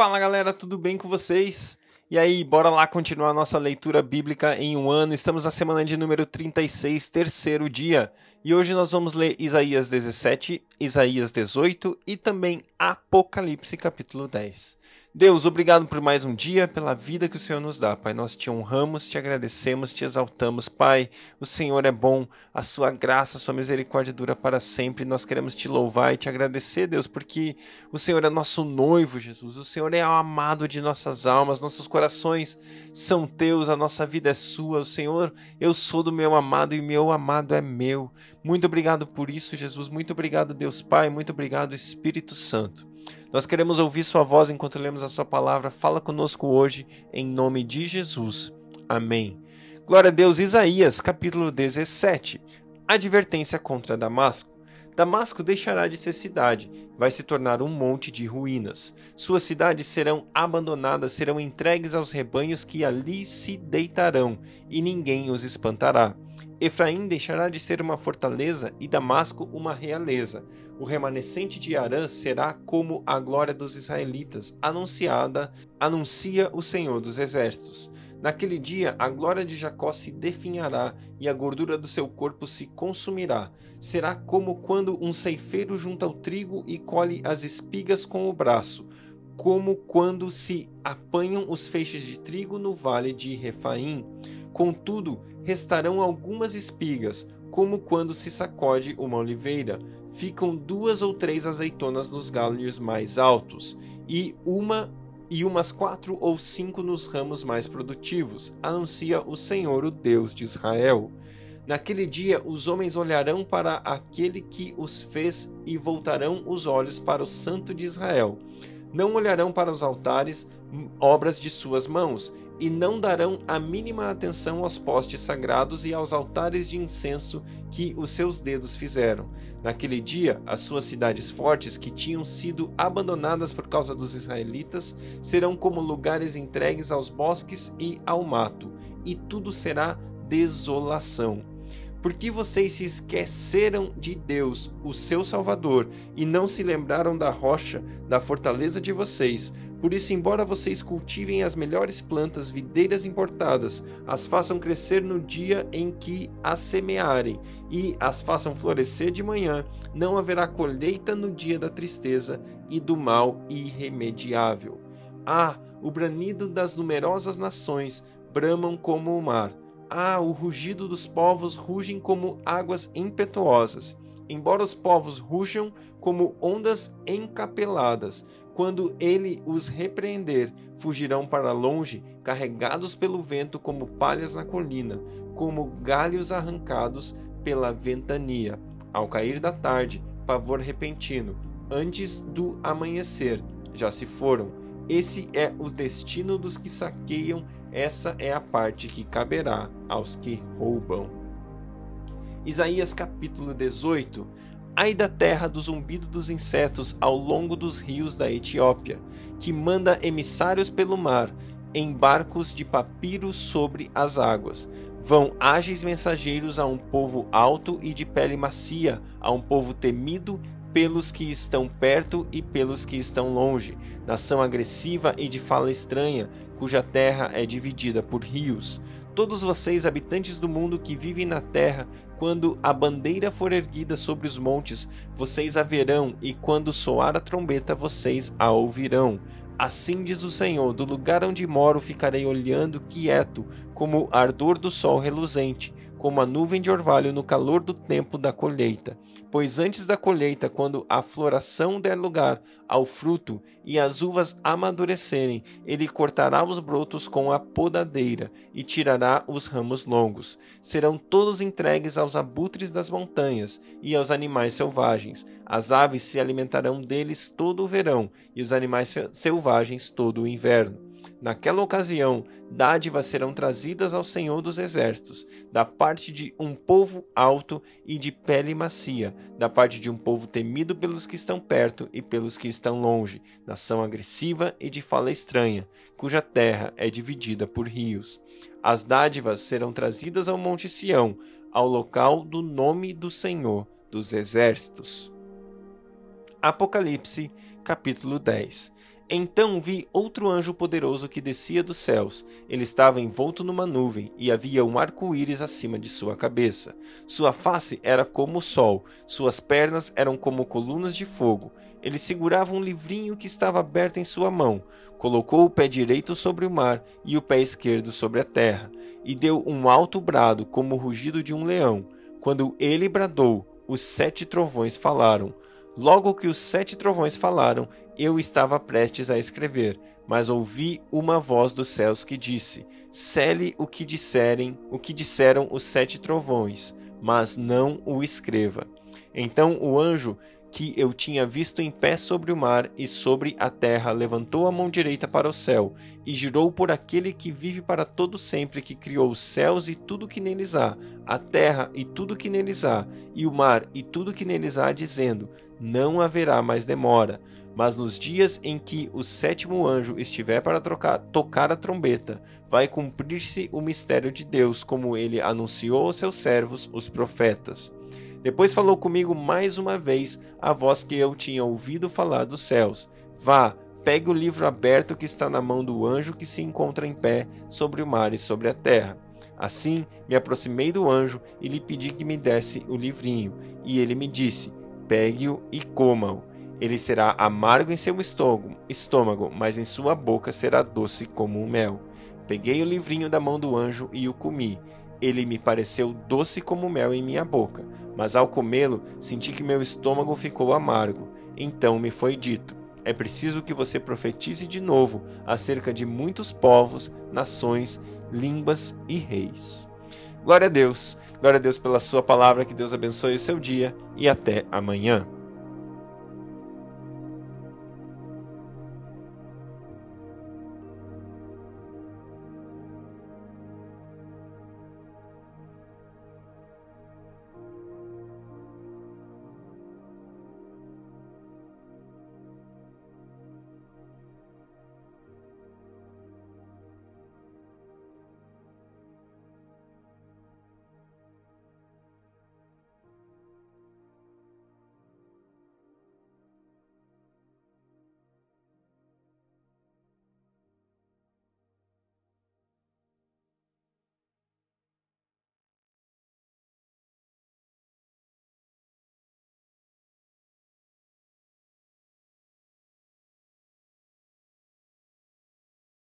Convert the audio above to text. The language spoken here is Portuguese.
Fala galera, tudo bem com vocês? E aí, bora lá continuar nossa leitura bíblica em um ano. Estamos na semana de número 36, terceiro dia. E hoje nós vamos ler Isaías 17, Isaías 18 e também Apocalipse capítulo 10. Deus, obrigado por mais um dia, pela vida que o Senhor nos dá. Pai, nós te honramos, te agradecemos, te exaltamos. Pai, o Senhor é bom, a sua graça, a sua misericórdia dura para sempre. Nós queremos te louvar e te agradecer, Deus, porque o Senhor é nosso noivo, Jesus. O Senhor é o amado de nossas almas, nossos corações são teus, a nossa vida é sua. O Senhor, eu sou do meu amado e o meu amado é meu. Muito obrigado por isso, Jesus. Muito obrigado, Deus Pai. Muito obrigado, Espírito Santo. Nós queremos ouvir Sua voz enquanto lemos a Sua palavra. Fala conosco hoje, em nome de Jesus. Amém. Glória a Deus, Isaías, capítulo 17. Advertência contra Damasco. Damasco deixará de ser cidade, vai se tornar um monte de ruínas. Suas cidades serão abandonadas, serão entregues aos rebanhos que ali se deitarão, e ninguém os espantará. Efraim deixará de ser uma fortaleza e Damasco uma realeza. O remanescente de Arã será como a glória dos israelitas, anunciada, anuncia o Senhor dos exércitos. Naquele dia a glória de Jacó se definhará e a gordura do seu corpo se consumirá. Será como quando um ceifeiro junta o trigo e colhe as espigas com o braço, como quando se apanham os feixes de trigo no vale de Refaim Contudo, restarão algumas espigas, como quando se sacode uma oliveira. Ficam duas ou três azeitonas nos galhos mais altos, e uma e umas quatro ou cinco nos ramos mais produtivos, anuncia o Senhor, o Deus de Israel. Naquele dia os homens olharão para aquele que os fez e voltarão os olhos para o Santo de Israel. Não olharão para os altares, obras de suas mãos, e não darão a mínima atenção aos postes sagrados e aos altares de incenso que os seus dedos fizeram. Naquele dia, as suas cidades fortes, que tinham sido abandonadas por causa dos israelitas, serão como lugares entregues aos bosques e ao mato, e tudo será desolação. Porque vocês se esqueceram de Deus, o seu Salvador, e não se lembraram da rocha, da fortaleza de vocês. Por isso, embora vocês cultivem as melhores plantas videiras importadas, as façam crescer no dia em que as semearem, e as façam florescer de manhã, não haverá colheita no dia da tristeza e do mal irremediável. Ah, o branido das numerosas nações bramam como o mar ah, o rugido dos povos rugem como águas impetuosas. Embora os povos rujam como ondas encapeladas, quando ele os repreender, fugirão para longe, carregados pelo vento como palhas na colina, como galhos arrancados pela ventania. Ao cair da tarde, pavor repentino, antes do amanhecer, já se foram. Esse é o destino dos que saqueiam essa é a parte que caberá aos que roubam. Isaías capítulo 18 Ai da terra do zumbido dos insetos ao longo dos rios da Etiópia, que manda emissários pelo mar, em barcos de papiro sobre as águas. Vão ágeis mensageiros a um povo alto e de pele macia, a um povo temido pelos que estão perto e pelos que estão longe, nação agressiva e de fala estranha, cuja terra é dividida por rios. Todos vocês, habitantes do mundo que vivem na terra, quando a bandeira for erguida sobre os montes, vocês a verão, e quando soar a trombeta, vocês a ouvirão. Assim diz o Senhor: do lugar onde moro ficarei olhando quieto, como o ardor do sol reluzente como a nuvem de orvalho no calor do tempo da colheita. Pois antes da colheita, quando a floração der lugar ao fruto e as uvas amadurecerem, ele cortará os brotos com a podadeira e tirará os ramos longos. Serão todos entregues aos abutres das montanhas e aos animais selvagens. As aves se alimentarão deles todo o verão e os animais selvagens todo o inverno. Naquela ocasião, dádivas serão trazidas ao Senhor dos Exércitos, da parte de um povo alto e de pele macia, da parte de um povo temido pelos que estão perto e pelos que estão longe, nação agressiva e de fala estranha, cuja terra é dividida por rios. As dádivas serão trazidas ao Monte Sião, ao local do nome do Senhor dos Exércitos. Apocalipse, capítulo 10 Então vi outro anjo poderoso que descia dos céus. Ele estava envolto numa nuvem e havia um arco-íris acima de sua cabeça. Sua face era como o sol, suas pernas eram como colunas de fogo. Ele segurava um livrinho que estava aberto em sua mão. Colocou o pé direito sobre o mar e o pé esquerdo sobre a terra, e deu um alto brado como o rugido de um leão. Quando ele bradou, os sete trovões falaram. Logo que os sete trovões falaram, eu estava prestes a escrever, mas ouvi uma voz dos céus que disse: Cele o que disserem, o que disseram os sete trovões, mas não o escreva. Então o anjo que eu tinha visto em pé sobre o mar e sobre a terra, levantou a mão direita para o céu e girou por aquele que vive para todo sempre, que criou os céus e tudo que neles há, a terra e tudo que neles há, e o mar e tudo que neles há, dizendo: Não haverá mais demora. Mas nos dias em que o sétimo anjo estiver para trocar, tocar a trombeta, vai cumprir-se o mistério de Deus, como ele anunciou aos seus servos, os profetas. Depois falou comigo mais uma vez a voz que eu tinha ouvido falar dos céus: Vá, pegue o livro aberto que está na mão do anjo que se encontra em pé sobre o mar e sobre a terra. Assim me aproximei do anjo e lhe pedi que me desse o livrinho, e ele me disse: Pegue-o e coma-o. Ele será amargo em seu estômago, estômago, mas em sua boca será doce como o mel. Peguei o livrinho da mão do anjo e o comi. Ele me pareceu doce como mel em minha boca, mas ao comê-lo senti que meu estômago ficou amargo. Então me foi dito: é preciso que você profetize de novo acerca de muitos povos, nações, línguas e reis. Glória a Deus, glória a Deus pela Sua palavra, que Deus abençoe o seu dia e até amanhã.